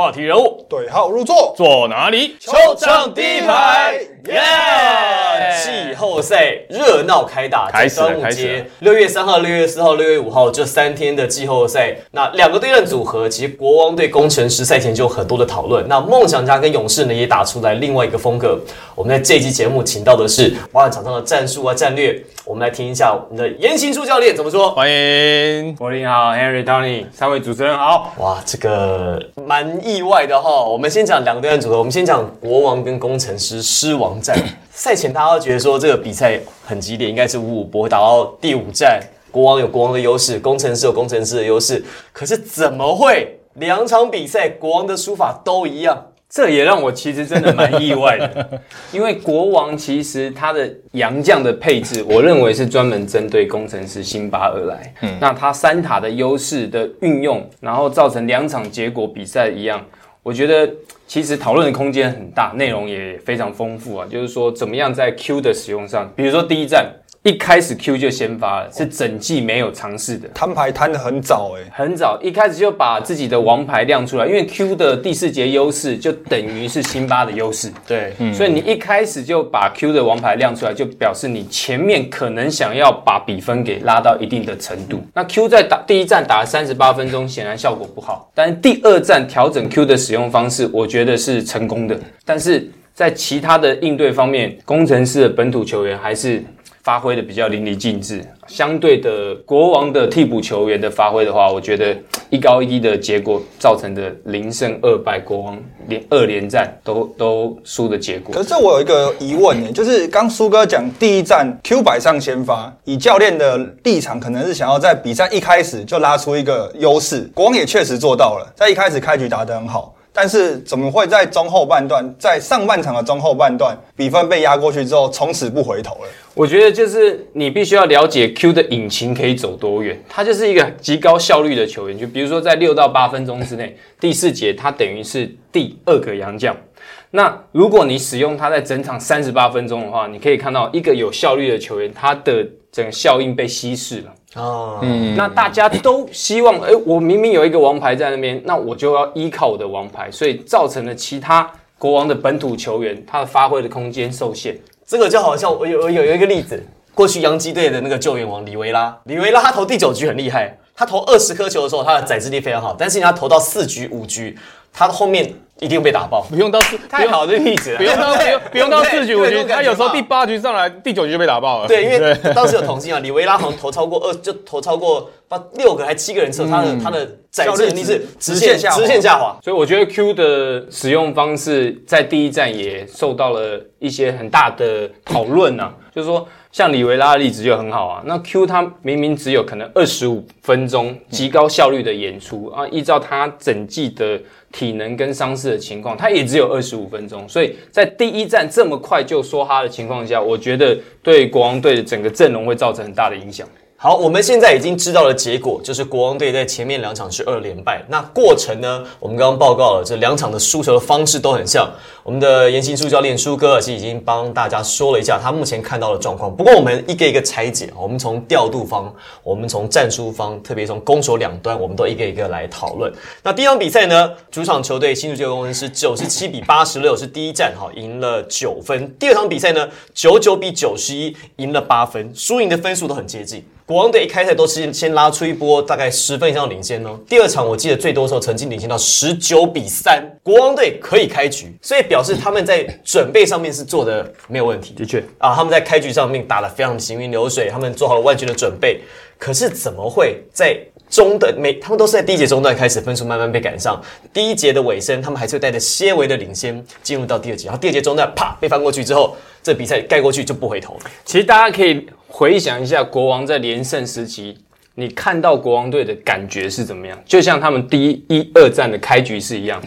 话题人物对号入座，坐哪里？球场第一排，耶！季后赛热闹开打，开始端午开始节六月三号、六月四号、六月五号这三天的季后赛，那两个对战组合，其实国王对工程师赛前就有很多的讨论。那梦想家跟勇士呢，也打出来另外一个风格。我们在这期节目请到的是包含场上的战术啊、战略，我们来听一下我们的言行书教练怎么说。欢迎，柏林好，Henry Tony，三位主持人好。哇，这个蛮意外的哈。我们先讲两个对战组合，我们先讲国王跟工程师狮王战。赛前大家都觉得说这个比赛很激烈，应该是五五波，打到第五战，国王有国王的优势，工程师有工程师的优势。可是怎么会两场比赛国王的输法都一样？这也让我其实真的蛮意外的，因为国王其实他的洋将的配置，我认为是专门针对工程师辛巴而来。嗯，那他三塔的优势的运用，然后造成两场结果比赛一样，我觉得其实讨论的空间很大，内容也非常丰富啊。就是说，怎么样在 Q 的使用上，比如说第一站一开始 Q 就先发了，是整季没有尝试的。摊牌摊的很早哎、很早一开始就把自己的王牌亮出来，因为 Q 的第四节优势就等于是辛巴的优势，对，所以你一开始就把 Q 的王牌亮出来，就表示你前面可能想要把比分给拉到一定的程度。那 Q 在打第一站打了三十八分钟，显然效果不好，但是第二站调整 Q 的使用方式，我觉得是成功的。但是在其他的应对方面，工程师的本土球员还是。发挥的比较淋漓尽致，相对的国王的替补球员的发挥的话，我觉得一高一低的结果造成的零胜二败，国王连二连战都都输的结果可。是我有一个疑问呢，就是刚苏哥讲第一站 Q 百上先发，以教练的立场，可能是想要在比赛一开始就拉出一个优势。国王也确实做到了，在一开始开局打得很好，但是怎么会在中后半段，在上半场的中后半段，比分被压过去之后，从此不回头了？我觉得就是你必须要了解 Q 的引擎可以走多远，他就是一个极高效率的球员。就比如说在六到八分钟之内，第四节他等于是第二个洋将。那如果你使用他在整场三十八分钟的话，你可以看到一个有效率的球员，他的整个效应被稀释了。啊，那大家都希望，哎、我明明有一个王牌在那边，那我就要依靠我的王牌，所以造成了其他国王的本土球员他的发挥的空间受限。这个就好像我有有有一个例子，过去洋基队的那个救援王李维拉，李维拉他投第九局很厉害，他投二十颗球的时候，他的载制力非常好，但是他投到四局五局，他后面一定被打爆。不用到四，太好的例子了，不用到不用不用到四局五局，对对他有时候第八局上来，第九局就被打爆了。对，因为当时有统计啊，李维拉好像投超过二，就投超过八六个还七个人车，他的他的载制能力是直线下滑直线下滑。所以我觉得 Q 的使用方式在第一站也受到了一些很大的讨论呢，就是说像李维拉的例子就很好啊。那 Q 他明明只有可能二十五分钟极高效率的演出啊，依照他整季的体能跟伤势的情况，他也只有二十五分钟，所以在第一站这么快就说哈的情况下，我觉得对国王队的整个阵容会造成很大的影响。好，我们现在已经知道了结果，就是国王队在前面两场是二连败。那过程呢？我们刚刚报告了，这两场的输球的方式都很像。我们的严行书教练舒哥其实已经帮大家说了一下他目前看到的状况。不过我们一个一个拆解，我们从调度方，我们从战术方，特别从攻守两端，我们都一个一个来讨论。那第一场比赛呢，主场球队新竹旧工程师九十七比八十六是第一战，哈，赢了九分。第二场比赛呢，九九比九十一赢了八分，输赢的分数都很接近。国王队一开赛都是先拉出一波大概十分以上的领先哦。第二场我记得最多的时候曾经领先到十九比三，国王队可以开局，所以表示他们在准备上面是做的没有问题。的确，啊，他们在开局上面打得非常行云流水，他们做好了万全的准备。可是怎么会在中的每他们都是在第一节中段开始分数慢慢被赶上，第一节的尾声他们还是会带着些微的领先进入到第二节，然后第二节中段啪被翻过去之后，这比赛盖过去就不回头。其实大家可以回想一下国王在连胜时期，你看到国王队的感觉是怎么样？就像他们第一、一二战的开局是一样，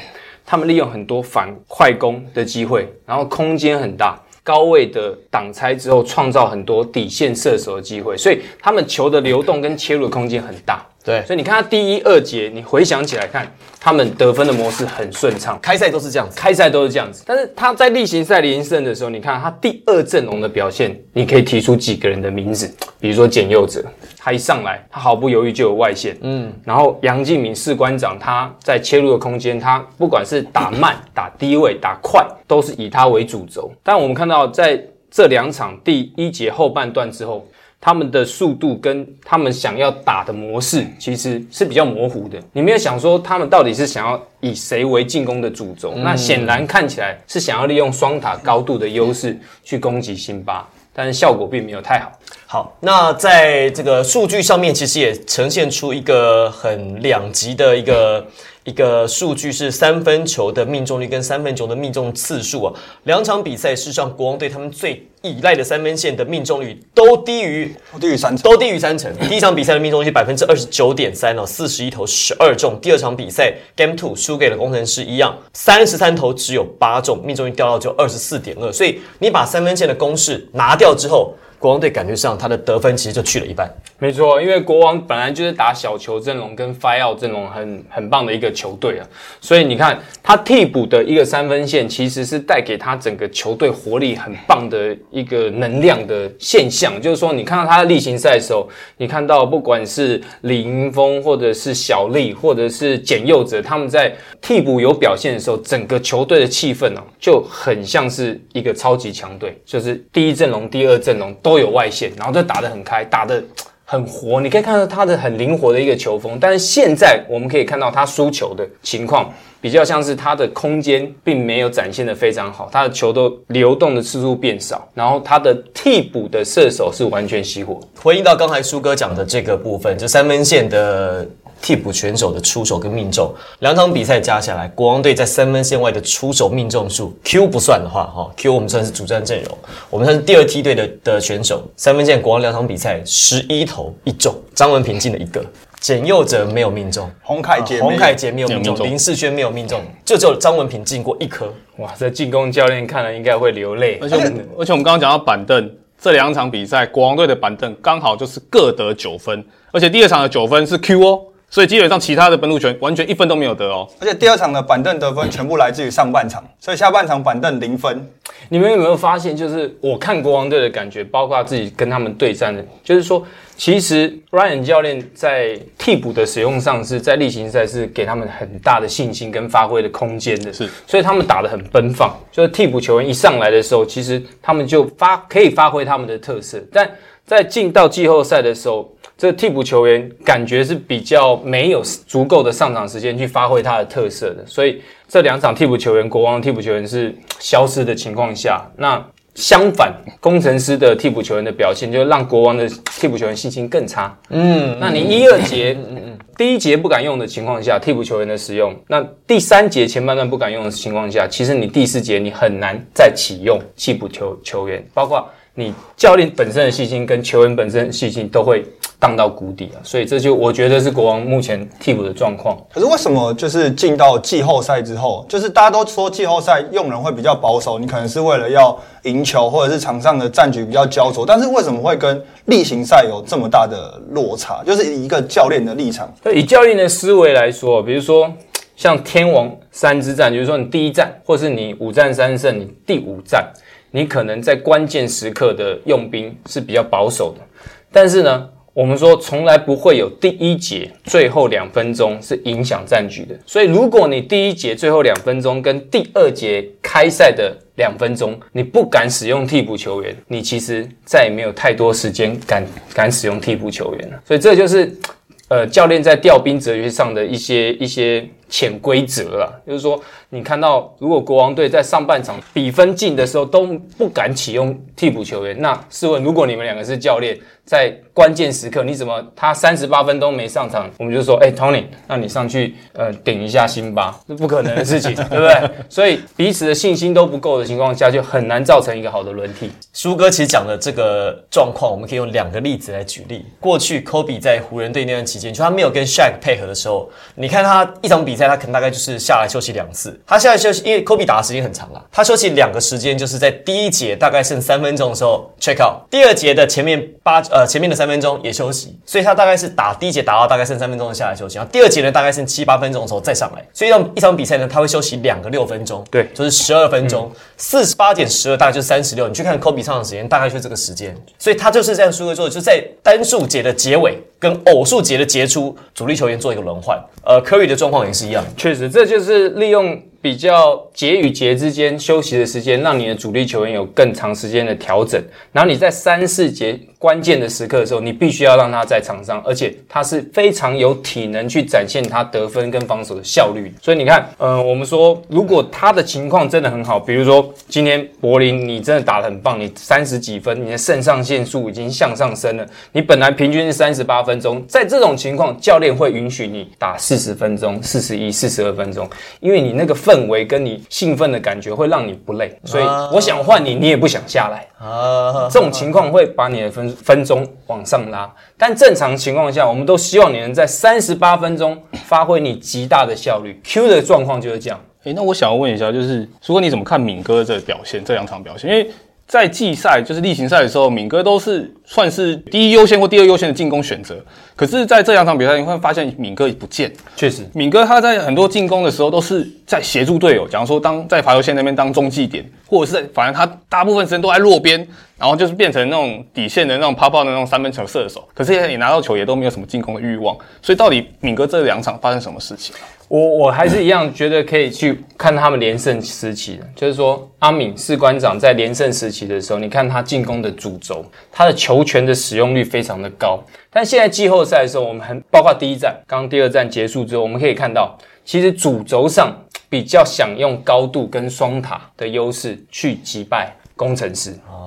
他们利用很多反快攻的机会，然后空间很大。高位的挡拆之后，创造很多底线射手的机会，所以他们球的流动跟切入的空间很大。对所以你看他第一、二节，你回想起来看，他们得分的模式很顺畅。开赛都是这样子。开赛都是这样子，但是他在例行赛连胜的时候，你看他第二阵容的表现，你可以提出几个人的名字，比如说简佑哲，他一上来，他毫不犹豫就有外线，嗯，然后杨敬敏士官长他在切入的空间，他不管是打慢、打低位、打快，都是以他为主轴。但我们看到在这两场第一节后半段之后，他们的速度跟他们想要打的模式其实是比较模糊的。你没有想说他们到底是想要以谁为进攻的主轴？那显然看起来是想要利用双塔高度的优势去攻击辛巴，但是效果并没有太好。好，那在这个数据上面，其实也呈现出一个很两极的一个一个数据，是三分球的命中率跟三分球的命中次数啊。两场比赛，事实上国王队他们最依赖的三分线的命中率都低于低于三成。都低于三成。第一场比赛的命中率百分之二十九点三哦，四十一投十二中。第二场比赛 Game Two 输给了工程师一样，三十三投只有八中，命中率掉到就二十四点二。所以你把三分线的公式拿掉之后，国王队感觉上他的得分其实就去了一半。没错，因为国王本来就是打小球阵容跟 fire 阵容很很棒的一个球队啊，所以你看他替补的一个三分线，其实是带给他整个球队活力很棒的一个能量的现象。就是说，你看到他的例行赛的时候，你看到不管是李云峰，或者是小丽，或者是简佑哲，他们在替补有表现的时候，整个球队的气氛哦、就很像是一个超级强队，就是第一阵容、第二阵容都都有外线，然后都打得很开，打得。很活，你可以看到他的很灵活的一个球风，但是现在我们可以看到他输球的情况比较像是他的空间并没有展现的非常好，他的球都流动的次数变少，然后他的替补的射手是完全熄火。回应到刚才苏哥讲的这个部分，就三分线的替补选手的出手跟命中，两场比赛加下来，国王队在三分线外的出手命中数，Q 不算的话，哈，Q 我们算是主战阵容，我们算是第二梯队的的选手，三分线国王两场比赛十一投一中，张文平进了一个。简佑哲没有命中，洪凯杰没有洪凯杰没有命中，没有命中林世轩没有命中，就只有张文平进过一颗。哇，这进攻教练看了应该会流泪。而且我们而且我们刚刚讲到板凳，这两场比赛国王队的板凳刚好就是各得九分，而且第二场的九分是 Q 哦，所以基本上其他的本土权完全一分都没有得哦。而且第二场的板凳得分全部来自于上半场，所以下半场板凳零分。你们有没有发现，就是我看国王队的感觉，包括自己跟他们对战的，就是说，其实 Ryan 教练在替补的使用上是在例行赛是给他们很大的信心跟发挥的空间的，是，所以他们打得很奔放。就是替补球员一上来的时候，其实他们就发可以发挥他们的特色，但在进到季后赛的时候。这个替补球员感觉是比较没有足够的上场时间去发挥他的特色的，所以这两场替补球员，国王替补球员是消失的情况下，那相反，工程师的替补球员的表现就让国王的替补球员信心更差。嗯，那你一二节，嗯第一节不敢用的情况下，替补球员的使用，那第三节前半段不敢用的情况下，其实你第四节你很难再启用替补球球员，包括你教练本身的信心跟球员本身的信心都会荡到谷底啊。所以这就我觉得是国王目前替补的状况。可是为什么就是进到季后赛之后，就是大家都说季后赛用人会比较保守，你可能是为了要赢球，或者是场上的战局比较焦灼，但是为什么会跟例行赛有这么大的落差？就是以一个教练的立场，以教练的思维来说，比如说像天王三之战，就是说你第一战，或是你五战三胜，你第五战，你可能在关键时刻的用兵是比较保守的。但是呢，我们说从来不会有第一节最后两分钟是影响战局的。所以如果你第一节最后两分钟跟第二节开赛的两分钟，你不敢使用替补球员，你其实再也没有太多时间敢敢使用替补球员了。所以这就是。呃，教练在调兵哲学上的一些一些潜规则了，就是说，你看到如果国王队在上半场比分近的时候都不敢启用替补球员，那试问，如果你们两个是教练，在关键时刻你怎么他三十八分钟没上场，我们就说，哎，Tony，那你上去呃顶一下辛巴，这不可能的事情，对不对？所以彼此的信心都不够的情况下，就很难造成一个好的轮替。苏哥其实讲的这个状况，我们可以用两个例子来举例。过去 Kobe 在湖人队那段期间，就他没有跟 Shaq 配合的时候，你看他一场比赛他可能大概就是下来休息两次。他现在休息，因为科比打的时间很长啊，他休息两个时间就是在第一节大概剩三分钟的时候 check out，第二节的前面八呃前面的三分钟也休息，所以他大概是打第一节打到大概剩三分钟的下来休息，然后第二节呢大概剩七八分钟的时候再上来，所以让一场比赛呢他会休息两个六分钟，对。就是十二分钟，四十八减十二大概就是三十六，你去看科比上场时间大概就是这个时间，所以他就是这样苏哥做的，就在单数节的结尾跟偶数节的结出，主力球员做一个轮换。呃，Curry 的状况也是一样，确实，这就是利用比较节与节之间休息的时间，让你的主力球员有更长时间的调整。然后你在三四节关键的时刻的时候，你必须要让他在场上，而且他是非常有体能去展现他得分跟防守的效率。所以你看，呃，我们说如果他的情况真的很好，比如说今天柏林你真的打得很棒，你三十几分，你的肾上腺素已经向上升了，你本来平均是三十八分钟，在这种情况，教练会允许你打四十分钟、四十一、四十二分钟，因为你那个氛围跟你兴奋的感觉会让你不累，所以我想换你，你也不想下来。啊，这种情况会把你的分分钟往上拉，但正常情况下，我们都希望你能在三十八分钟发挥你极大的效率。Q 的状况就是这样。诶，那我想要问一下，就是如果你怎么看敏哥的表现，这两场表现？因为在季赛就是例行赛的时候，敏哥都是算是第一优先或第二优先的进攻选择，可是在这两场比赛，你会发现敏哥不见。确实，敏哥他在很多进攻的时候都是在协助队友，假如说当在罚球线那边当中继点，或者是在反正他大部分时间都在落边，然后就是变成那种底线的那种泡泡的那种三分球射手，可是也拿到球也都没有什么进攻的欲望，所以到底敏哥这两场发生什么事情？我我还是一样觉得可以去看他们连胜时期的，就是说阿敏士官长在连胜时期的时候，你看他进攻的主轴，他的球权的使用率非常的高。但现在季后赛的时候，我们很包括第一站，刚第二站结束之后，我们可以看到，其实主轴上比较想用高度跟双塔的优势去击败工程师。哦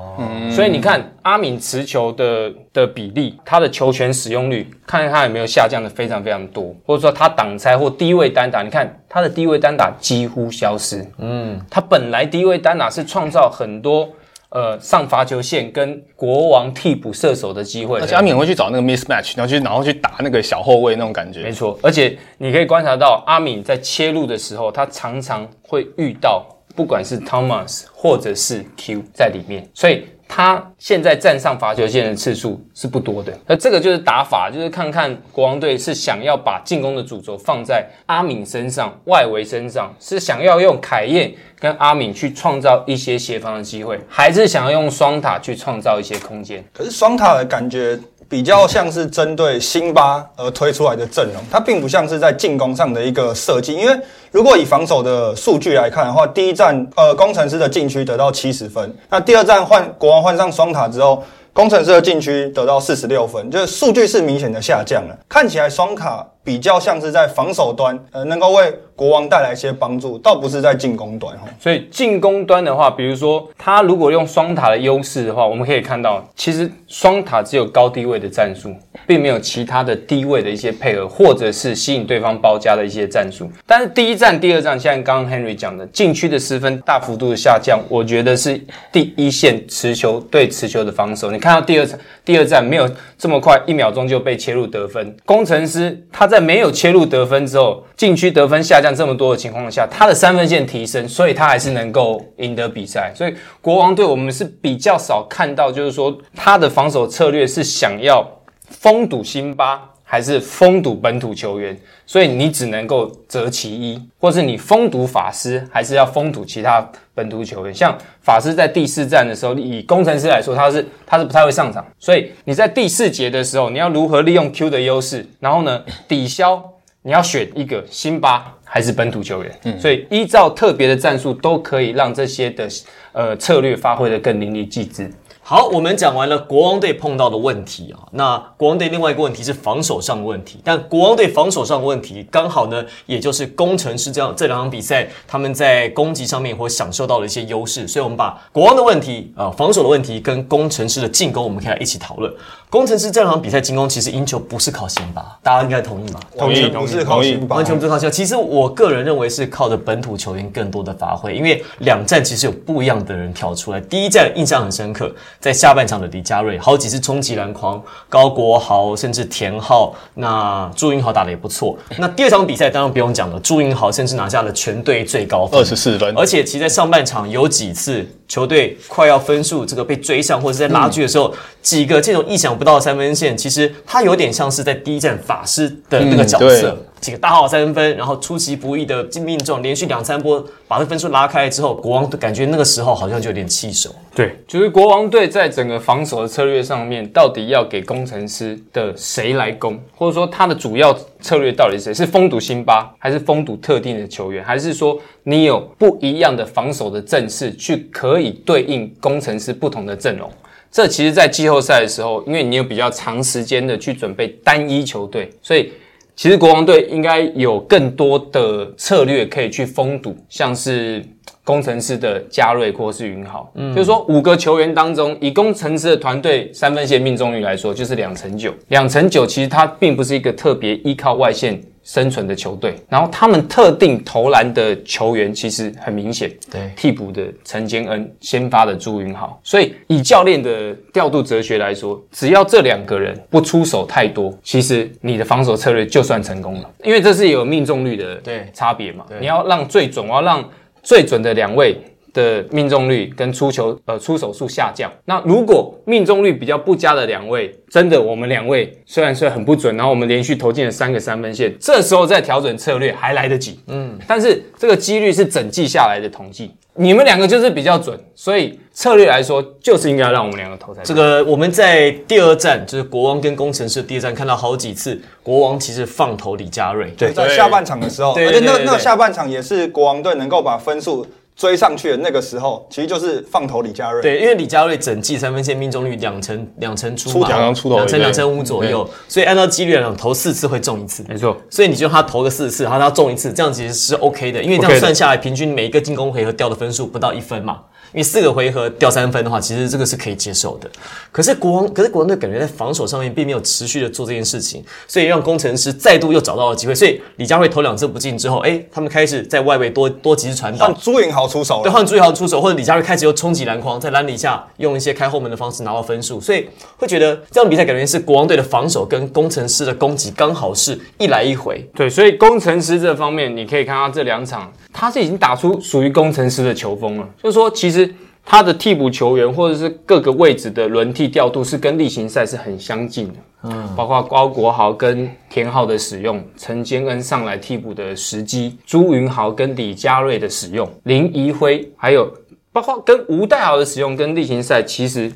所以你看阿敏持球的的比例，他的球权使用率，看看他有没有下降的非常非常多，或者说他挡拆或低位单打，你看他的低位单打几乎消失。嗯，他本来低位单打是创造很多呃上罚球线跟国王替补射手的机会，而且阿敏会去找那个 mismatch，然后去然后去打那个小后卫那种感觉。没错，而且你可以观察到阿敏在切入的时候，他常常会遇到不管是 Thomas 或者是 Q 在里面，所以他现在站上罚球线的次数是不多的。那这个就是打法，就是看看国王队是想要把进攻的主轴放在阿敏身上、外围身上，是想要用凯燕跟阿敏去创造一些协防的机会，还是想要用双塔去创造一些空间？可是双塔的感觉比较像是针对辛巴而推出来的阵容，它并不像是在进攻上的一个设计。因为如果以防守的数据来看的话，第一站呃工程师的禁区得到七十分，那第二站换国王换上双塔之后，工程师的禁区得到四十六分，就是数据是明显的下降了。看起来双塔比较像是在防守端呃能够为国王带来一些帮助，倒不是在进攻端哈。所以进攻端的话，比如说他如果用双塔的优势的话，我们可以看到，其实双塔只有高低位的战术，并没有其他的低位的一些配合，或者是吸引对方包夹的一些战术。但是第一站、第二站，像刚刚 Henry 讲的，禁区的失分大幅度的下降，我觉得是第一线持球对持球的防守。你看到第二场、第二站没有这么快，一秒钟就被切入得分。工程师他在在没有切入得分之后，禁区得分下降这么多的情况下，他的三分线提升，所以他还是能够赢得比赛。所以国王队我们是比较少看到，就是说他的防守策略是想要封堵辛巴。还是封堵本土球员，所以你只能够择其一，或是你封堵法师，还是要封堵其他本土球员。像法师在第四战的时候，以工程师来说，他是他是不太会上场，所以你在第四节的时候，你要如何利用 Q 的优势，然后呢抵消你要选一个辛巴还是本土球员。嗯，所以依照特别的战术，都可以让这些的呃策略发挥的更淋漓尽致。好，我们讲完了国王队碰到的问题啊，那国王队另外一个问题是防守上的问题，但国王队防守上的问题刚好呢，也就是工程师这样这两场比赛他们在攻击上面或享受到了一些优势，所以我们把国王的问题啊、防守的问题跟工程师的进攻，我们可以来一起讨论。工程师这两场比赛进攻其实赢球不是靠辛巴，大家应该同意吧？同意不是靠辛巴，完全不是靠辛巴。其实我个人认为是靠着本土球员更多的发挥，因为两战其实有不一样的人跳出来。第一战印象很深刻，在下半场的李佳瑞，好几次冲击篮筐，高国豪甚至田浩，那朱云豪打的也不错。那第二场比赛当然不用讲了，朱云豪甚至拿下了全队最高分二十四分，而且其实在上半场有几次球队快要分数这个被追上或者是在拉锯的时候，几个这种意想不到的三分线，其实他有点像是在第一站法师的那个角色。对几个大号三分分，然后出其不意的命中，连续两三波把这分数拉开之后，国王感觉那个时候好像就有点气手。对，就是国王队在整个防守的策略上面，到底要给工程师的谁来攻，或者说他的主要策略到底是谁？是封堵辛巴，还是封堵特定的球员，还是说你有不一样的防守的阵势，去可以对应工程师不同的阵容？这其实，在季后赛的时候，因为你有比较长时间的去准备单一球队，所以其实国王队应该有更多的策略可以去封堵，像是工程师的加瑞或是云豪，嗯，就是说五个球员当中，以工程师的团队三分线命中率来说，就是两成九，两成九其实它并不是一个特别依靠外线。生存的球队，然后他们特定投篮的球员其实很明显，对。替补的陈坚恩，先发的朱云豪，所以以教练的调度哲学来说，只要这两个人不出手太多，其实你的防守策略就算成功了，因为这是有命中率的对。差别嘛，你要让最准，我要让最准的两位。的命中率跟出球呃出手数下降。那如果命中率比较不佳的两位，真的我们两位虽然说很不准，然后我们连续投进了三个三分线，这时候再调整策略还来得及。嗯，但是这个几率是整季下来的统计，你们两个就是比较准，所以策略来说就是应该让我们两个投才对这个我们在第二站就是国王跟工程师的第二站看到好几次，国王其实放投李佳瑞，对，在下半场的时候，对而且那对对对那下半场也是国王队能够把分数追上去的那个时候，其实就是放投李佳瑞。对，因为李佳瑞整季三分线命中率两成两成出嘛，两成出头两成两成五左右，所以按照几率来讲，投四次会中一次。没错。所以你就让他投个四次，然后他中一次，这样其实是 OK 的，因为这样算下来，平均每一个进攻回合掉的分数不到一分嘛。因为四个回合掉三分的话，其实这个是可以接受的。可是国王，可是国王队感觉在防守上面并没有持续的做这件事情，所以让工程师再度又找到了机会。所以李佳慧投两次不进之后，哎，他们开始在外围多多几次传导换，朱颖豪出手对，了，换朱云豪出手，或者李佳慧开始又冲击篮筐，在篮底下用一些开后门的方式拿到分数，所以会觉得这场比赛感觉是国王队的防守跟工程师的攻击刚好是一来一回。对，所以工程师这方面，你可以看到这两场，他是已经打出属于工程师的球风了。就是说，其实他的替补球员或者是各个位置的轮替调度是跟例行赛是很相近的。嗯，包括高国豪跟田浩的使用，陈坚恩上来替补的时机，朱云豪跟李佳瑞的使用，林怡辉，还有包括跟吴代豪的使用，跟例行赛其实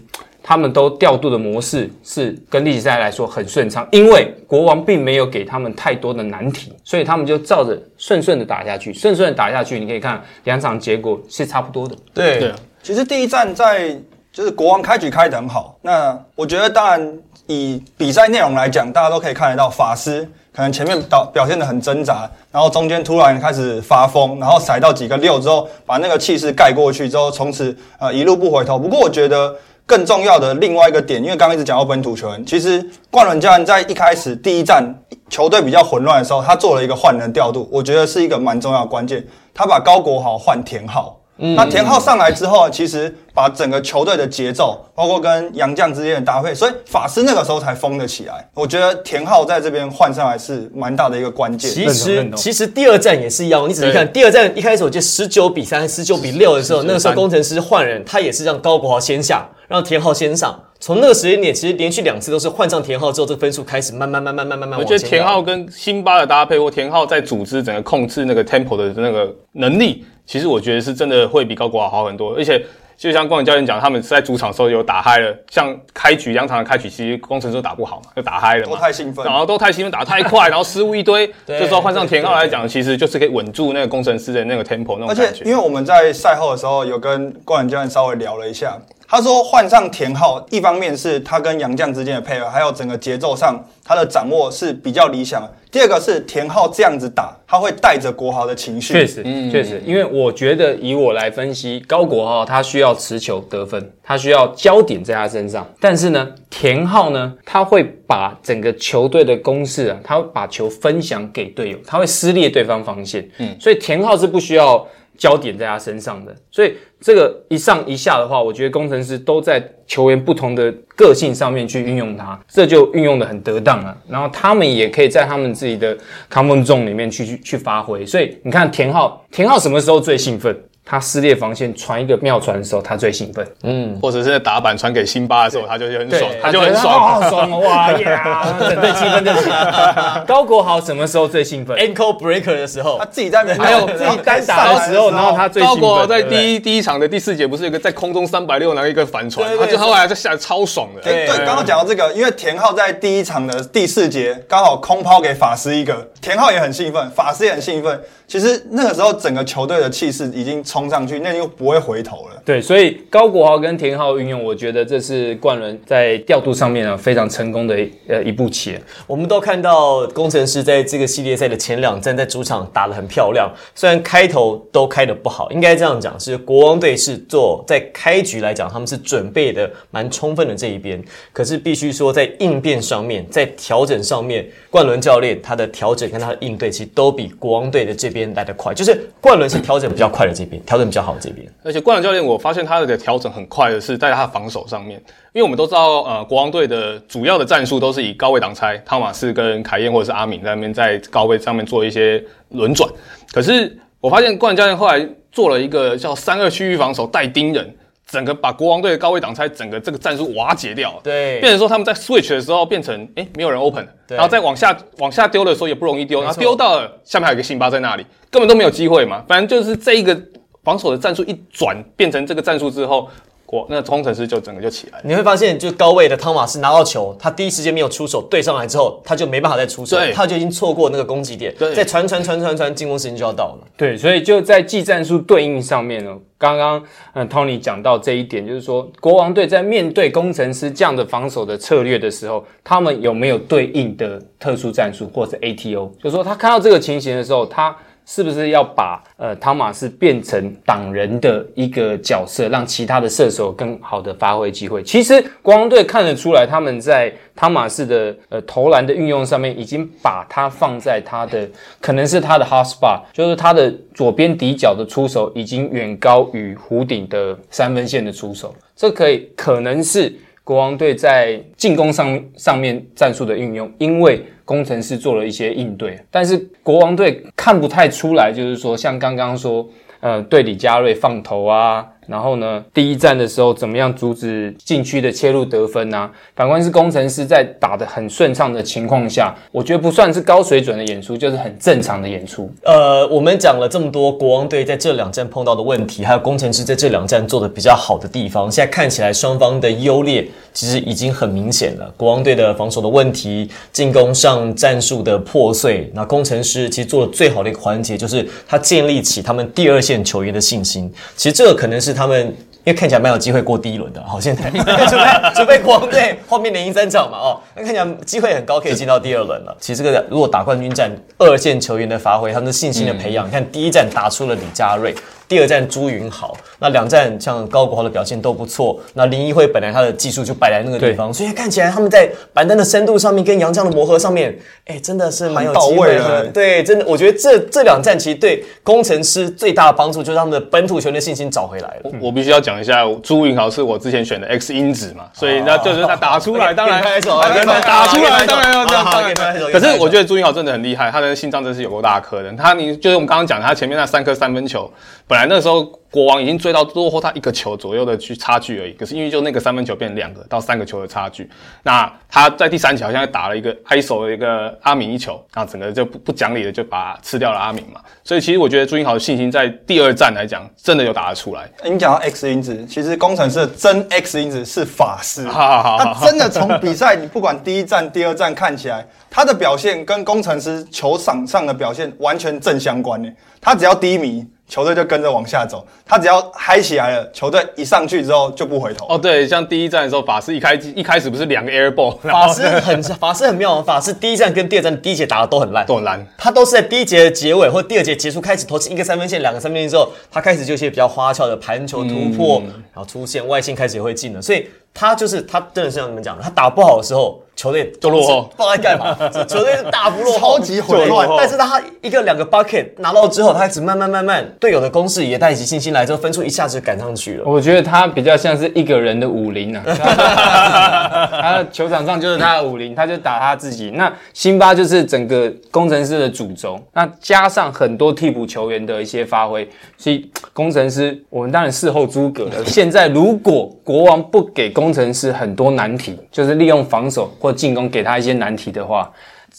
他们都调度的模式是跟例行赛来说很顺畅，因为国王并没有给他们太多的难题，所以他们就照着顺顺的打下去，顺顺的打下去，你可以看两场结果是差不多的。对其实第一站在就是国王开局开得很好，那我觉得当然以比赛内容来讲，大家都可以看得到法师可能前面表表现得很挣扎，然后中间突然开始发疯，然后塞到几个六之后，把那个气势盖过去之后，从此呃一路不回头。不过我觉得。更重要的另外一个点，因为刚刚一直讲到本土球员，其实冠伦教练在一开始第一站球队比较混乱的时候，他做了一个换人调度，我觉得是一个蛮重要的关键。他把高国豪换田浩，那田浩上来之后，其实把整个球队的节奏，包括跟杨绛之间的搭配，所以法师那个时候才疯了起来。我觉得田浩在这边换上来是蛮大的一个关键。其实其实第二站也是一样，你仔细看，第二站一开始我记得十九比三、十九比六的时候，那个时候工程师换人，他也是让高国豪先下，让田浩先上。从那个时间点，其实连续两次都是换上田浩之后，这个分数开始慢慢慢慢慢慢慢慢。我觉得田浩跟辛巴的搭配，或田浩在组织整个控制那个 tempo 的那个能力，其实我觉得是真的会比高国华好很多。而且，就像光远教练讲，他们在主场的时候有打嗨了，像开局两场的开局，其实工程师打不好嘛，就打嗨了嘛，都太兴奋，然后都太兴奋打太快，然后失误一堆。这时候换上田浩来讲，其实就是可以稳住那个工程师的那个 tempo 那种感觉。而且，因为我们在赛后的时候有跟光远教练稍微聊了一下。他说换上田浩，一方面是他跟杨绛之间的配合，还有整个节奏上他的掌握是比较理想的。第二个是田浩这样子打，他会带着国豪的情绪。确实，确实，因为我觉得以我来分析，高国豪他需要持球得分，他需要焦点在他身上。但是呢，田浩呢，他会把整个球队的攻势啊，他会把球分享给队友，他会撕裂对方防线。嗯，所以田浩是不需要焦点在他身上的。所以这个一上一下的话，我觉得工程师都在球员不同的个性上面去运用它，这就运用的很得当了。然后他们也可以在他们自己的 common zone 里面去去去发挥。所以你看田浩，田浩什么时候最兴奋？他撕裂防线传一个妙传的时候，他最兴奋。嗯或者是在打板传给辛巴的时候，他就很爽，他就很爽。好爽哦哇呀！整队气氛就起来了。高国豪什么时候最兴奋？ankle breaker 的时候他，自己在还有自己单打的时候，然后他最高兴奋。国豪在第一第一场的第四节不是有一个在空中三百六拿一个反传，他就他后来就下来超爽的。哎对，刚刚讲到这个，因为田浩在第一场的第四节刚好空抛给法师一个，田浩也很兴奋，法师也很兴奋。其实那个时候整个球队的气势已经冲上去，那就不会回头了。对，所以高国豪跟田浩运用，我觉得这是冠伦在调度上面啊非常成功的呃一步棋。我们都看到工程师在这个系列赛的前两站在主场打得很漂亮，虽然开头都开得不好，应该这样讲，是国王队是做在开局来讲，他们是准备的蛮充分的这一边，可是必须说在应变上面，在调整上面，冠伦教练他的调整跟他的应对，其实都比国王队的这边边来的快，就是冠伦是调整比较快的这边，调整比较好的这边。而且冠伦教练，我发现他的调整很快的是在他防守上面，因为我们都知道，呃，国王队的主要的战术都是以高位挡拆，汤马斯跟凯燕或者是阿敏在那边在高位上面做一些轮转。可是我发现冠伦教练后来做了一个叫三二区域防守带盯人，整个把国王队的高位挡拆整个这个战术瓦解掉。对变成说他们在 switch 的时候变成哎、诶没有人 open，对然后再往下往下丢的时候也不容易丢，然后丢到了下面还有一个辛巴在那里，根本都没有机会嘛。反正就是这一个防守的战术一转变成这个战术之后，国那工程师就整个就起来了。你会发现，就高位的汤马斯拿到球，他第一时间没有出手，对上来之后，他就没办法再出手，他就已经错过那个攻击点，对再传传传传传，进攻时间就要到了。对，所以就在技战术对应上面呢，刚刚嗯 Tony 讲到这一点，就是说国王队在面对工程师这样的防守的策略的时候，他们有没有对应的特殊战术或者 ATO？就是说他看到这个情形的时候，他是不是要把呃汤马斯变成挡人的一个角色，让其他的射手更好的发挥机会？其实国王队看得出来，他们在汤马斯的呃投篮的运用上面，已经把它放在他的可能是他的 hot spot，就是他的左边底角的出手已经远高于弧顶的三分线的出手，这可以可能是。国王队在进攻上上面战术的运用，因为工程师做了一些应对，但是国王队看不太出来，就是说像刚刚说，呃，对李佳瑞放投啊，然后呢，第一站的时候怎么样阻止禁区的切入得分啊？反观是工程师在打得很顺畅的情况下，我觉得不算是高水准的演出，就是很正常的演出。呃，我们讲了这么多国王队在这两站碰到的问题，还有工程师在这两站做的比较好的地方，现在看起来双方的优劣其实已经很明显了。国王队的防守的问题，进攻上战术的破碎，那工程师其实做的最好的一个环节就是他建立起他们第二线球员的信心。其实这个可能是他他们。因为看起来蛮有机会过第一轮的，好，现在准备准备国王队后面连赢三场嘛，哦，那看起来机会很高，可以进到第二轮了。其实这个如果打冠军战，二线球员的发挥，他们的信心的培养，你看第一站打出了李佳瑞，第二站朱云豪，那两站像高国豪的表现都不错。那林一慧本来他的技术就摆在那个地方，所以看起来他们在板凳的深度上面跟杨绛的磨合上面，哎，真的是蛮有到机会的。位了对，真的，我觉得这这两站其实对工程师最大的帮助就是他们的本土球员的信心找回来了。我必须要讲一下，朱云豪是我之前选的 X 因子嘛，所以那就是他打出来，当然拍手啊真的打出来，当然要这样，拍手。可是我觉得朱云豪真的很厉害，他的心脏真是有够大颗的。他你就是我们刚刚讲，他前面那三颗三分球，本来那时候国王已经追到落后他一个球左右的去差距而已，可是因为就那个三分球变两个到三个球的差距，那他在第三球好像打了一个 ISO 的一个阿敏一球，那整个就不不讲理的就把吃掉了阿敏嘛。所以其实我觉得朱云豪的信心在第二战来讲，真的有打得出来。你讲到 X 因子，其实工程师的真 X 因子是法师，好好好他真的从比赛，你不管第一站、第二站看起来，他的表现跟工程师球场上的表现完全正相关呢。他只要低迷，球队就跟着往下走；他只要嗨起来了，球队一上去之后就不回头。哦，对，像第一站的时候，法师一开一开始不是两个 air ball，法师很法师很妙哦，法师第一站跟第二站的第一节打的都很烂，都很烂。他都是在第一节的结尾或第二节结束开始投进一个三分线、两个三分线之后，他开始就一些比较花俏的盘球突破，然后出现外线开始也会进了，所以他就是他真的是像你们讲的，他打不好的时候球队就落后不知道在干嘛，球队大幅落后，超级混乱但是他一个两个 bucket 拿到之后，他开始慢慢慢慢，队友的攻势也带起信心来，之后分数一下子就赶上去了。我觉得他比较像是一个人的武林啊，他球场上就是他的武林，他就打他自己。那辛巴就是整个工程师的主轴，那加上很多替补球员的一些发挥，所以工程师我们当然事后诸葛了。现在如果国王不给工程师很多难题，就是利用防守或进攻给他一些难题的话，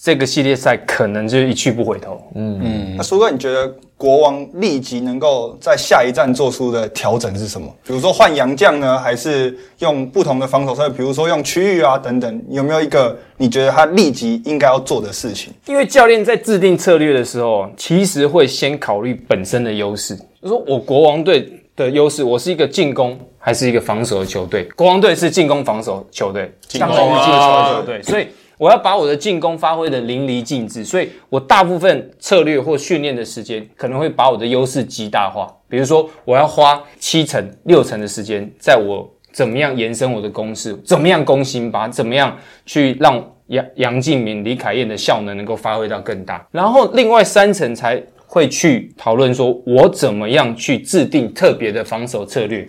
这个系列赛可能就一去不回头。嗯嗯那苏哥，你觉得国王立即能够在下一站做出的调整是什么？比如说换洋将呢，还是用不同的防守策略？比如说用区域啊等等，有没有一个你觉得他立即应该要做的事情？因为教练在制定策略的时候，其实会先考虑本身的优势。就说我国王队的优势，我是一个进攻还是一个防守的球队？国王队是进攻防守球队，进攻进攻啊球队，所以我要把我的进攻发挥的淋漓尽致，所以我大部分策略或训练的时间，可能会把我的优势极大化。比如说，我要花七成、六成的时间，在我怎么样延伸我的攻势，怎么样攻心吧，怎么样去让杨杨敬敏、李凯燕的效能能够发挥到更大，然后另外三层才会去讨论说，我怎么样去制定特别的防守策略。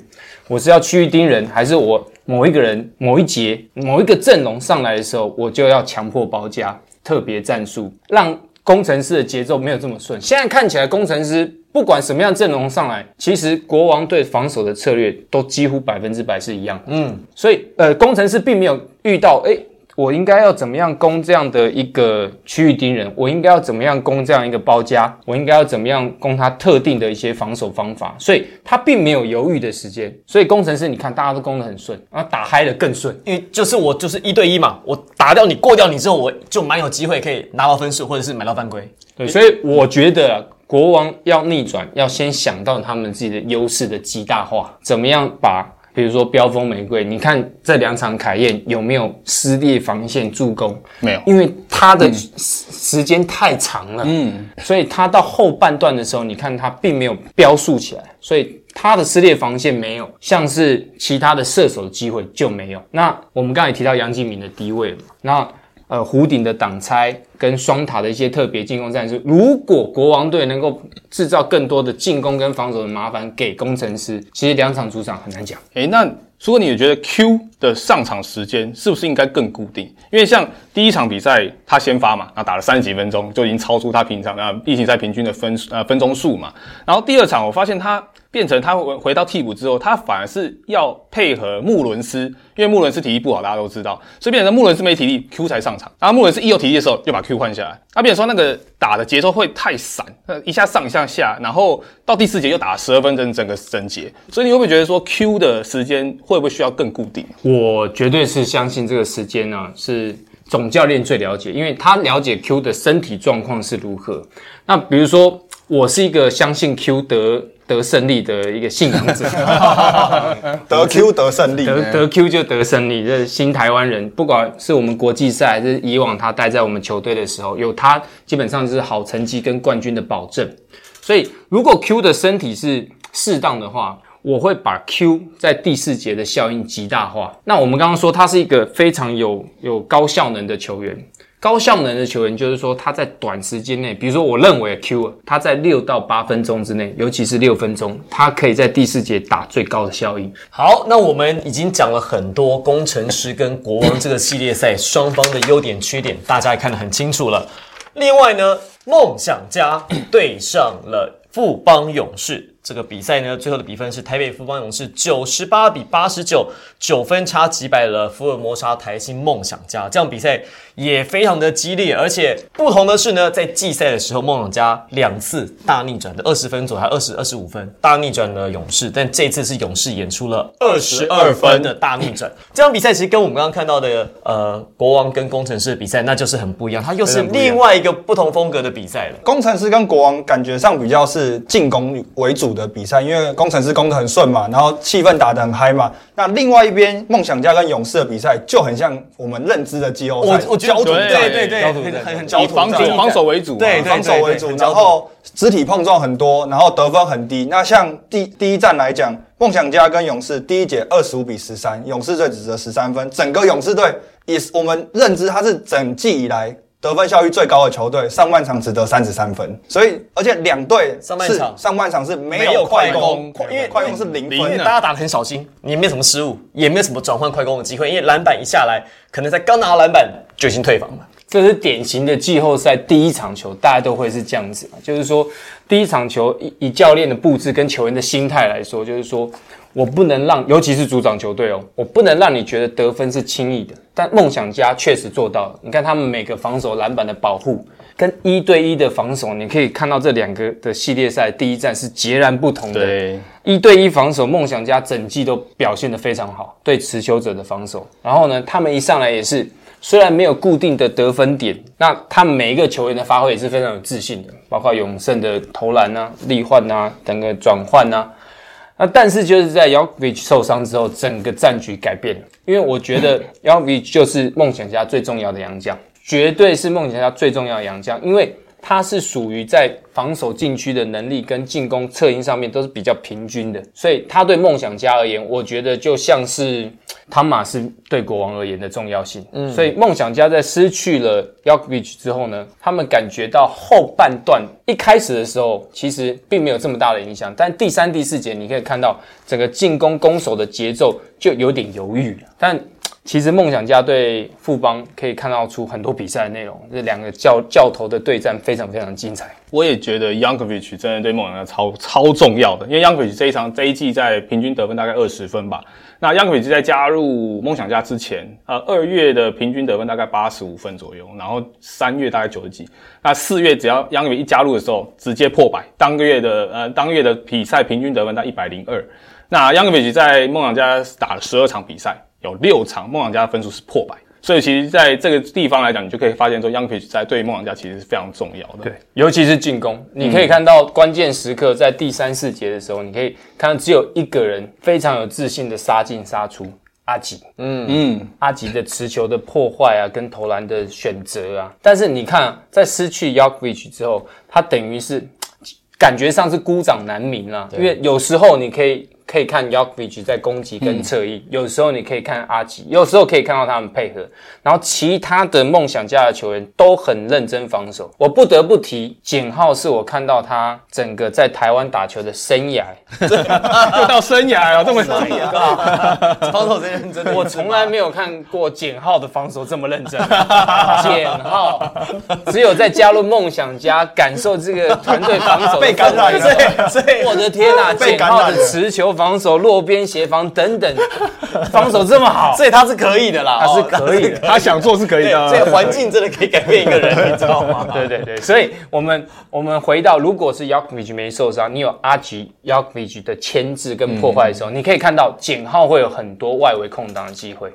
我是要区域盯人，还是我某一个人、某一节、某一个阵容上来的时候，我就要强迫包夹特别战术，让工程师的节奏没有这么顺。现在看起来，工程师不管什么样阵容上来，其实国王队防守的策略都几乎百分之百是一样的。嗯，所以呃，工程师并没有遇到诶。我应该要怎么样攻这样的一个区域盯人？我应该要怎么样攻这样一个包夹？我应该要怎么样攻他特定的一些防守方法？所以他并没有犹豫的时间。所以工程师，你看大家都攻得很顺，然后打嗨的更顺。因为就是我就是一对一嘛，我打掉你过掉你之后，我就蛮有机会可以拿到分数，或者是买到犯规。对，所以我觉得、啊、国王要逆转，要先想到他们自己的优势的极大化，怎么样把。比如说标风玫瑰，你看这两场凯燕有没有撕裂防线助攻？没有因为他的时时间太长了，嗯，所以他到后半段的时候，你看他并没有标速起来，所以他的撕裂防线没有，像是其他的射手的机会就没有。那我们刚才也提到杨敬敏的低位了嘛，那呃弧顶的挡拆跟双塔的一些特别进攻战术，如果国王队能够制造更多的进攻跟防守的麻烦给工程师，其实两场主场很难讲。诶，那如果，你也觉得 Q 的上场时间是不是应该更固定？因为像第一场比赛他先发嘛，然后打了三十几分钟，就已经超出他平常啊例行赛平均的分呃分钟数嘛。然后第二场我发现他变成他回回到替补之后，他反而是要配合穆伦斯，因为穆伦斯体力不好，大家都知道，所以变成穆伦斯没体力，Q 才上场。然后穆伦斯一有体力的时候，又把 Q 换下来。他变成说那个打的节奏会太散，呃，一下上一下下，然后到第四节又打了十二分整整个整节。所以你会不会觉得说 Q 的时间会不会需要更固定？我绝对是相信这个时间呢、是总教练最了解，因为他了解 Q 的身体状况是如何。那比如说，我是一个相信 Q 得得胜利的一个信仰者，得 Q 得胜利，得得 Q 就得胜利，这是新台湾人，不管是我们国际赛，还是以往他待在我们球队的时候，有他基本上就是好成绩跟冠军的保证。所以，如果 Q 的身体是适当的话，我会把 Q 在第四节的效应极大化。那我们刚刚说他是一个非常有有高效能的球员，高效能的球员就是说他在短时间内，比如说我认为 Q 他在六到八分钟之内，尤其是六分钟，他可以在第四节打最高的效应。好，那我们已经讲了很多工程师跟国王这个系列赛双方的优点缺点，大家也看得很清楚了。另外呢，梦想家对上了富邦勇士。这个比赛呢，最后的比分是台北富邦勇士九十八比八十九，九分差击败了福尔摩沙台新梦想家。这样比赛也非常的激烈，而且不同的是呢，在季赛的时候，梦想家两次大逆转的二十分左右，还二十二十五分大逆转了勇士，但这次是勇士演出了二十二分的大逆转。这场比赛其实跟我们刚刚看到的呃国王跟工程师的比赛，那就是很不一样，它又是另外一个不同风格的比赛了。工程师跟国王感觉上比较是进攻为主组的比赛，因为工程师攻得很顺嘛，然后气氛打得很嗨嘛。那另外一边梦想家跟勇士的比赛就很像我们认知的季后赛，焦土对战对对很很以焦土防守防守为主，对防守为主，然后肢体碰撞很多，然后得分很低。那像第第一站来讲，梦想家跟勇士第一节二十五比十三，勇士队只得十三分，整个勇士队也是我们认知他是整季以来。得分效率最高的球队，上半场只得三十三分，所以而且两队上半场上半场是没没有有快快攻攻，因为快攻是零分。零啊。大家打的很小心，你也没有什么失误，也没有什么转换快攻的机会，因为篮板一下来，可能才刚拿到篮板就已经退防了。这是典型的季后赛第一场球，大家都会是这样子嘛，就是说第一场球以以教练的布置跟球员的心态来说，就是说我不能让，尤其是主场球队哦，我不能让你觉得得分是轻易的。但梦想家确实做到了，你看他们每个防守篮板的保护跟一对一的防守，你可以看到这两个的系列赛第一站是截然不同的。对，一对一防守，梦想家整季都表现得非常好，对持球者的防守。然后呢，他们一上来也是，虽然没有固定的得分点，那他们每一个球员的发挥也是非常有自信的，包括永胜的投篮啊、力换啊、整个转换啊。那但是就是在 y o v i c 受伤之后，整个战局改变了，因为我觉得 y o v i c 就是梦想家最重要的洋将，绝对是梦想家最重要的洋将，因为他是属于在防守禁区的能力跟进攻策应上面都是比较平均的，所以他对梦想家而言，我觉得就像是汤马斯对国王而言的重要性。嗯，所以梦想家在失去了 y o k v i c 之后呢，他们感觉到后半段一开始的时候其实并没有这么大的影响，但第三、第四节你可以看到整个进攻攻守的节奏就有点犹豫了，但。其实梦想家对富邦可以看到出很多比赛的内容，这两个教教头的对战非常非常精彩。我也觉得 Yankovic 真的对梦想家超超重要的，因为 Yankovic 这一场这一季在平均得分大概二十分吧。那 Yankovic 在加入梦想家之前，呃，二月的平均得分大概八十五分左右，然后三月大概九十几。那四月只要 Yankovic 一加入的时候，直接破百，当个月的呃当月的比赛平均得分在一百零二。那 Yankovic 在梦想家打了十二场比赛。有六场梦想家的分数是破百，所以其实在这个地方来讲，你就可以发现说 y o u n g p i c 在对梦想家其实是非常重要的。对，尤其是进攻，你可以看到关键时刻在第三四节的时候，你可以看到只有一个人非常有自信的杀进杀出，阿吉。嗯嗯，阿吉的持球的破坏啊，跟投篮的选择啊，但是你看，在失去 y o k v i c 之后，他等于是感觉上是孤掌难鸣啊，因为有时候你可以。可以看 Yokvich 在攻击跟侧翼，有时候你可以看阿吉，有时候可以看到他们配合。然后其他的梦想家的球员都很认真防守。我不得不提简浩，是我看到他整个在台湾打球的生涯，又到生涯了，这么生涯，防守真认真。我从来没有看过简浩的防守这么认真。简浩只有在加入梦想家，感受这个团队防守 被感染了。所以我的天哪！简浩的持球。防守、落边协防等等，防守这么好，所以他是可以的啦，他是可以的，他想做是可以的。所以环境真的可以改变一个人，你知道吗？对对对，所以我们我们回到，如果是 y o k v i c 没受伤，你有阿吉 y o k v i c 的牵制跟破坏的时候，你可以看到简浩会有很多外围空档的机会，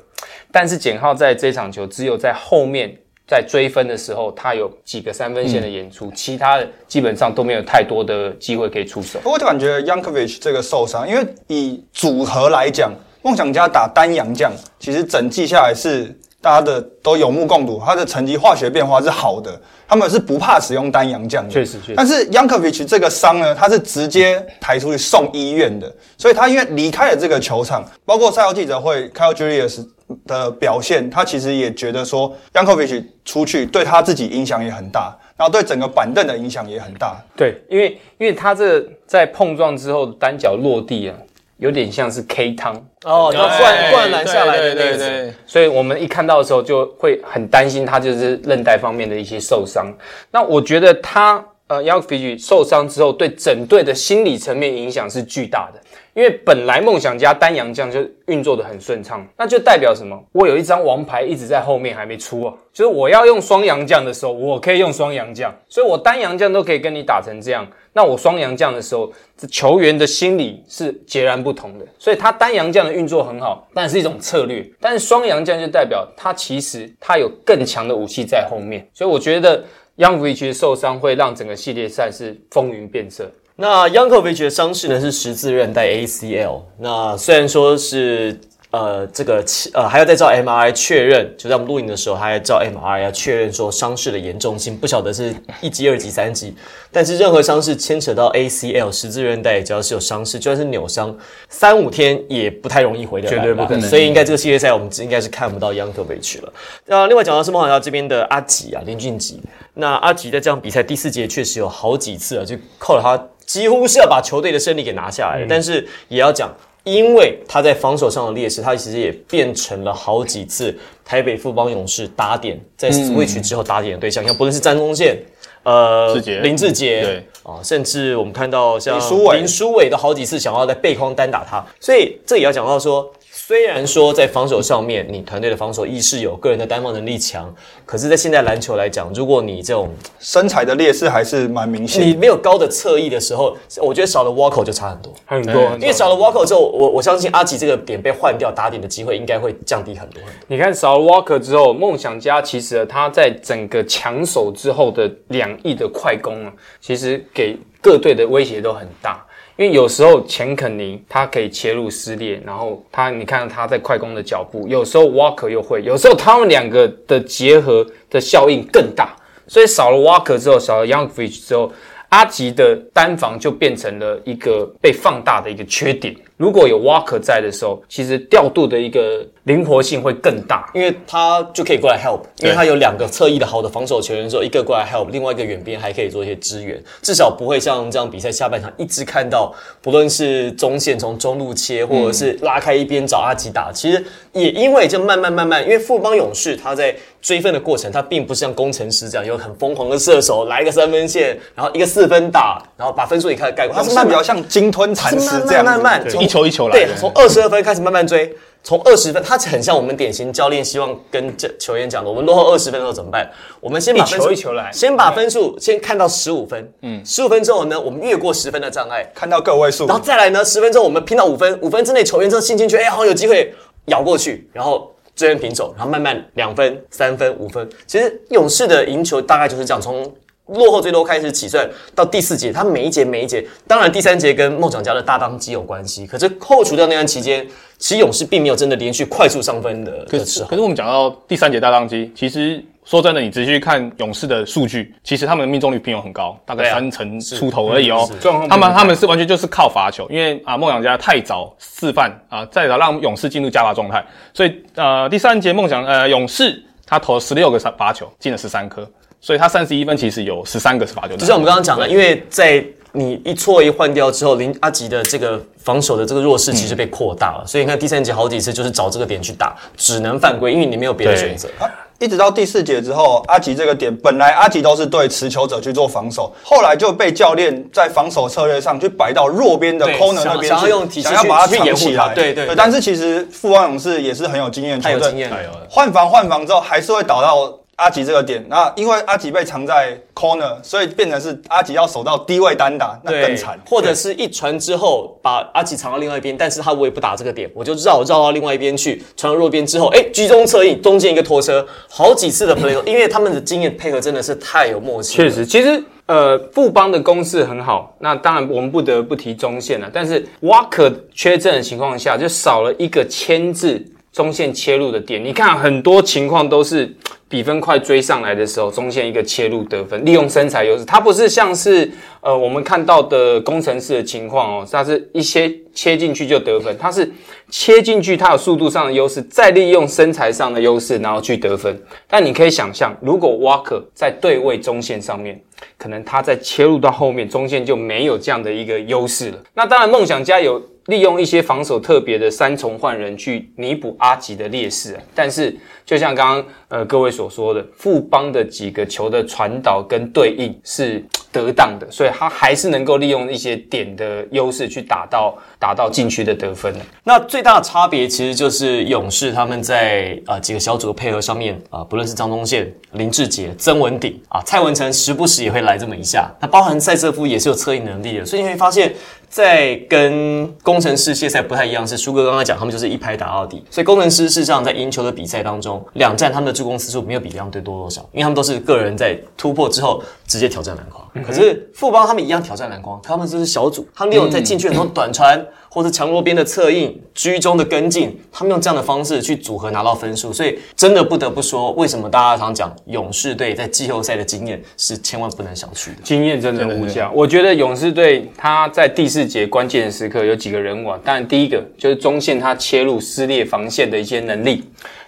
但是简浩在这场球只有在后面。在追分的时候，他有几个三分线的演出，其他的基本上都没有太多的机会可以出手。我就感觉 Yankovic 这个受伤，因为以组合来讲，梦想家打单阳将，其实整季下来是大家的都有目共睹，他的成绩化学变化是好的，他们是不怕使用单阳将的。确实，确实。但是 Yankovic 这个伤呢，他是直接抬出去送医院的，所以他因为离开了这个球场，包括赛后记者会，Kyle Julius。的表现，他其实也觉得说，Yankovic 出去对他自己影响也很大，然后对整个板凳的影响也很大。对，因为因为他这在碰撞之后单脚落地啊，有点像是 K 汤哦，灌灌篮下来的那个，对，所以我们一看到的时候就会很担心他就是韧带方面的一些受伤。那我觉得他呃 Yankovic 受伤之后，对整队的心理层面影响是巨大的。因为本来梦想家单阳将就运作的很顺畅，那就代表什么？我有一张王牌一直在后面还没出啊，就是我要用双阳将的时候，我可以用双阳将，所以我单阳将都可以跟你打成这样，那我双阳将的时候，这球员的心理是截然不同的。所以他单阳将的运作很好，但是一种策略；但是双阳将就代表他其实他有更强的武器在后面，所以我觉得 Young v i c 受伤会让整个系列赛是风云变色。那 Yankovic 的伤势呢是十字韧带 ACL。那虽然说是呃这个呃还要再照 MRI 确认，就在我们录影的时候还要照 MRI 要确认说伤势的严重性，不晓得是一级、二级、三级。但是任何伤势牵扯到 ACL 十字韧带，只要是有伤势，就算是扭伤，三五天也不太容易回得来，绝对不可能所以应该这个系列赛我们应该是看不到 Yankovic 了。那另外讲到是梦想家这边的阿吉啊，林俊吉。那阿吉在这场比赛第四节确实有好几次啊，就扣了他几乎是要把球队的胜利给拿下来的。但是也要讲，因为他在防守上的劣势，他其实也变成了好几次台北富邦勇士打点在 switch 之后打点的对象，像不论是詹宗宪。呃林志杰，对。啊，甚至我们看到像林书伟。林书伟都好几次想要在背框单打他，所以这也要讲到说，虽然说在防守上面，你团队的防守意识有，个人的单防能力强，可是，在现在篮球来讲，如果你这种身材的劣势还是蛮明显。你没有高的侧翼的时候，我觉得少了 Walker 就差很多。很多，很多因为少了 Walker 之后，我我相信阿吉这个点被换掉，打点的机会应该会降低很多很多。你看少了 Walker 之后，梦想家其实他在整个抢手之后的两翼的快攻啊，其实给各队的威胁都很大。因为有时候钱肯尼他可以切入撕裂，然后他你看他在快攻的脚步，有时候 Walker 又会，有时候他们两个的结合的效应更大。所以少了 Walker 之后，少了 Youngfish 之后，阿吉的单防就变成了一个被放大的一个缺点。如果有 Walker 在的时候，其实调度的一个灵活性会更大。因为他就可以过来 help，因为他有两个侧翼的好的防守球员的时候，一个过来 help，另外一个远边还可以做一些支援，至少不会像这样比赛下半场一直看到，不论是中线从中路切，或者是拉开一边找阿吉打，其实也因为就慢慢慢慢，因为富邦勇士他在追分的过程，他并不是像工程师这样有很疯狂的射手来一个三分线，然后一个四分打，然后把分数也开始盖过，他他是慢慢较像鲸吞他蚕食这样子慢慢从对一球一球来对，从二十二分开始慢慢追，从二十分，他很像我们典型教练希望跟这球员讲的，我们落后二十分的时候怎么办？我们先把分数一球来。先把分数先看到十五分，嗯，十五分之后呢，我们越过十分的障碍，看到个位数。然，后再来呢，十分钟我们拼到五分，五分之内球员真的信进去，哎，好像有机会咬过去，然后追人平手，然后慢慢两分、三分、五分。其实勇士的赢球大概就是这样，从落后最多开始起算到第四节，他每一节每一节，当然第三节跟梦想家的大当机有关系，可是扣除掉那段期间，其实勇士并没有真的连续快速上分的可。是可是我们讲到第三节大当机，其实说真的，你仔细去看勇士的数据，其实他们的命中率并没有很高，大概三成出头而已哦。他们他们是完全就是靠罚球，因为啊梦想家太早示范啊，再早让勇士进入加罚状态，所以呃第三节梦想呃勇士他投了十六个罚球，进了十三颗，所以他三十一分其实有十三个是罚球。就像我们刚刚讲的，因为在你一错一换掉之后，林阿吉的这个防守的这个弱势其实被扩大了，所以你看第三节好几次就是找这个点去打，只能犯规，因为你没有别的选择。啊一直到第四节之后，阿吉这个点本来阿吉都是对持球者去做防守，后来就被教练在防守策略上去摆到弱边的对 corner 那边去，想想要用体系想要把它去去掩护藏起来。它对对对但是其实富邦勇士也是很有经验的球队，太有经验换防换防之后还是会导到阿吉这个点。那因为阿吉被藏在 corner，所以变成是阿吉要守到低位单打，那更惨。或者是一传之后把阿吉藏到另外一边，但是他我也不打这个点，我就绕绕到另外一边去，传到弱边之后，哎，居中侧翼中间一个拖车，好几次的 play，因为他们的经验配合真的是太有默契了。确实，其实呃，富邦的攻势很好。那当然，我们不得不提中线了。但是瓦克缺阵的情况下，就少了一个牵制中线切入的点。你看，很多情况都是比分快追上来的时候，中线一个切入得分，利用身材优势。它不是像是呃我们看到的工程师的情况哦，它是一些切进去就得分，它是切进去，它有速度上的优势，再利用身材上的优势，然后去得分。但你可以想象，如果瓦克在对位中线上面，可能他在切入到后面，中线就没有这样的一个优势了。那当然，梦想家有利用一些防守特别的三重换人去弥补阿吉的劣势。但是，就像刚刚呃各位所说的，富邦的几个球的传导跟对应是得当的，所以他还是能够利用一些点的优势去打到打到禁区的得分的。那最大的差别其实就是勇士他们在呃几个小组的配合上面啊、呃不论是张宗宪、林志杰、曾文鼎啊、蔡文成，时不时也会来这么一下。那包含塞瑟夫也是有策应能力的，所以你会发现，在跟工程师谢赛不太一样，是舒哥刚刚讲，他们就是一拍打到底。所以工程师事实上在赢球的比赛当中，两战他们的助攻次数没有比两队多多少，因为他们都是个人在突破之后直接挑战篮筐。可是富邦他们一样挑战篮筐，他们这是小组，他们利用在禁区很多 短传或是强弱边的策应、居中的跟进，他们用这样的方式去组合拿到分数，所以真的不得不说，为什么大家常讲勇士队在季后赛的经验是千万不能小觑的。经验真的无价。我觉得勇士队他在第四节关键的时刻有几个人物啊，当然第一个就是中线他切入撕裂防线的一些能力，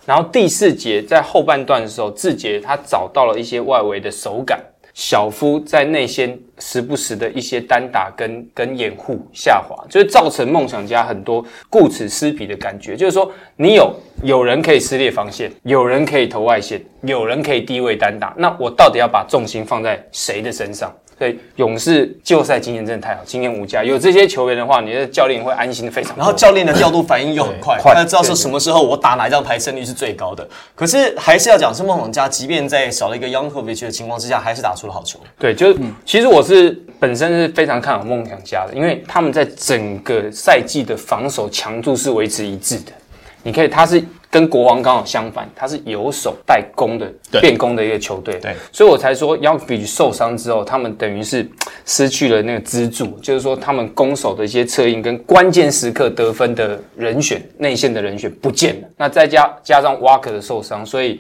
然后第四节在后半段的时候，志杰他找到了一些外围的手感。小夫在内线时不时的一些单打跟跟掩护下滑，就会造成梦想家很多顾此失彼的感觉。就是说，你有有人可以撕裂防线，有人可以投外线，有人可以低位单打，那我到底要把重心放在谁的身上？所以勇士季后赛经验真的太好，经验无价。有这些球员的话，你的教练会安心的非常。然后教练的调度反应又很快，快他知道说什么时候我打哪一张牌胜率是最高的。可是还是要讲，是梦想家，即便在少了一个 Youngovich 的情况之下，还是打出了好球。对，就是、其实我是本身是非常看好梦想家的，因为他们在整个赛季的防守强度是维持一致的。你可以，他是跟国王刚好相反，他是有守带攻的对变攻的一个球队。对，所以我才说 Youngovich 受伤之后，他们等于是失去了那个支柱，就是说他们攻守的一些策应跟关键时刻得分的人选，内线的人选不见了。那再加加上 Walker 的受伤，所以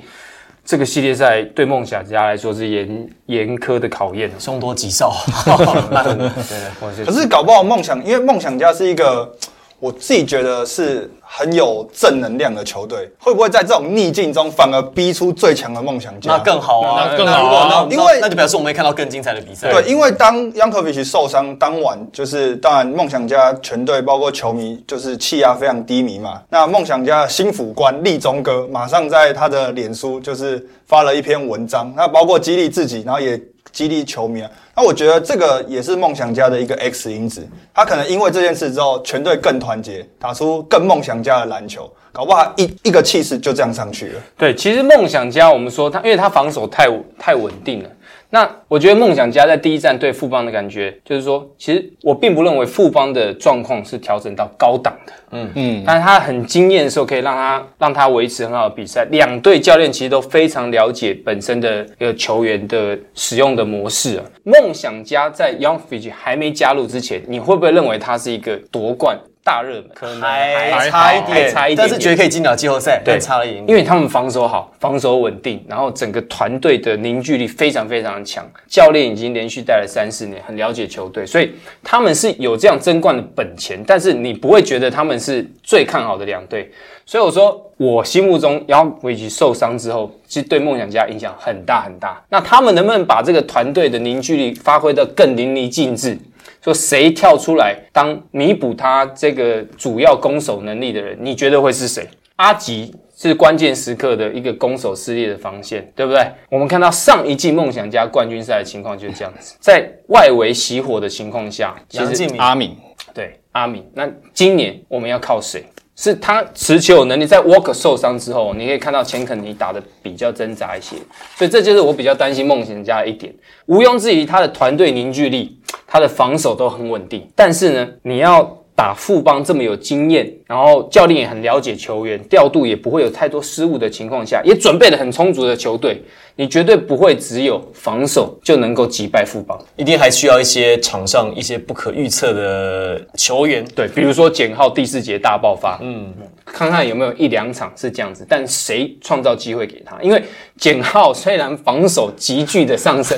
这个系列赛对梦想家来说是严严苛的考验。凶多吉少，对。可是搞不好梦想，因为梦想家是一个我自己觉得是很有正能量的球队，会不会在这种逆境中反而逼出最强的梦想家？那更好啊，那更好啊那那因为那就表示我们会看到更精彩的比赛。对，因为当 Yankovic 受伤当晚，就是当然梦想家全队包括球迷就是气压非常低迷嘛。那梦想家的新辅官立中哥马上在他的脸书就是发了一篇文章，那包括激励自己，然后也激励球迷啊。那我觉得这个也是梦想家的一个 X 因子，他可能因为这件事之后，全队更团结，打出更梦想家的篮球，搞不好一一个气势就这样上去了。对，其实梦想家我们说他，因为他防守太太稳定了。那我觉得梦想家在第一站对富邦的感觉，就是说，其实我并不认为富邦的状况是调整到高档的，嗯嗯，但是他很惊艳的时候，可以让他让他维持很好的比赛。两队教练其实都非常了解本身的一个球员的使用的模式啊。梦想家在 Young Fiji 还没加入之前，你会不会认为他是一个夺冠大热门？可能还还差一点，差一点但是觉得可以进到季后赛，对差了一点点。因为他们防守好，防守稳定，然后整个团队的凝聚力非常非常的强。教练已经连续带了三四年，很了解球队，所以他们是有这样争冠的本钱。但是你不会觉得他们是最看好的两队。所以我说，我心目中姚维奇受伤之后，其实对梦想家影响很大很大。那他们能不能把这个团队的凝聚力发挥得更淋漓尽致？说谁跳出来当弥补他这个主要攻守能力的人？你觉得会是谁？阿吉是关键时刻的一个攻守撕裂的防线，对不对？我们看到上一季梦想家冠军赛的情况就是这样子，在外围熄火的情况下，其实阿敏对阿敏，那今年我们要靠谁？是他持球有能力，在 Walker 受伤之后，你可以看到钱肯尼打的比较挣扎一些，所以这就是我比较担心梦想家的一点。毋庸置疑，他的团队凝聚力，他的防守都很稳定，但是呢，你要打富邦这么有经验，然后教练也很了解球员，调度也不会有太多失误的情况下，也准备的很充足的球队，你绝对不会只有防守就能够击败富邦。一定还需要一些场上一些不可预测的球员。对，比如说简浩第四节大爆发，嗯，看看有没有一两场是这样子，但谁创造机会给他？因为简浩虽然防守急剧的上升，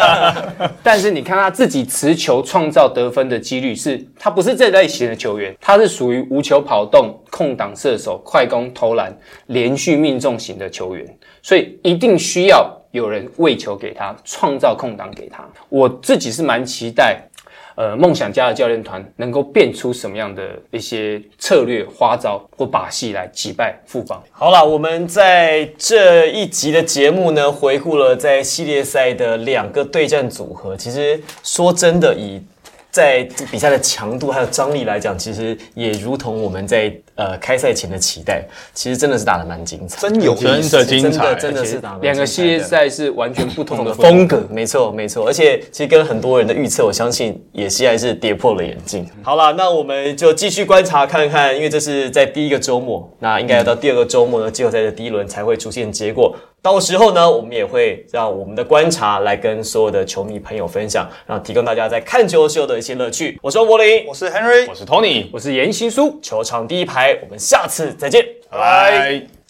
但是你看他自己持球创造得分的几率是，他不是这类型的球员，他是属于无球跑动、空档射手、快攻投篮、连续命中型的球员，所以一定需要有人喂球给他，创造空档给他。我自己是蛮期待。呃，梦想家的教练团能够变出什么样的一些策略、花招或把戏来击败富邦？好了，我们在这一集的节目呢，回顾了在系列赛的两个对战组合。其实说真的，以在比赛的强度还有张力来讲，其实也如同我们在呃开赛前的期待，其实真的是打得蛮精彩，真有真意思的精彩，真的是打得两个系列赛是完全不同的风。格，没错没错，而且其实跟很多人的预测，我相信也是还是跌破了眼镜。好了，那我们就继续观察看看，因为这是在第一个周末，那应该要到第二个周末呢，季后赛的第一轮才会出现结果。到时候呢，我们也会让我们的观察来跟所有的球迷朋友分享，然后提供大家在看球时候的一些乐趣。我是王柏林，我是 Henry，我是 Tony，我是严新书。球场第一排，我们下次再见，拜拜。拜。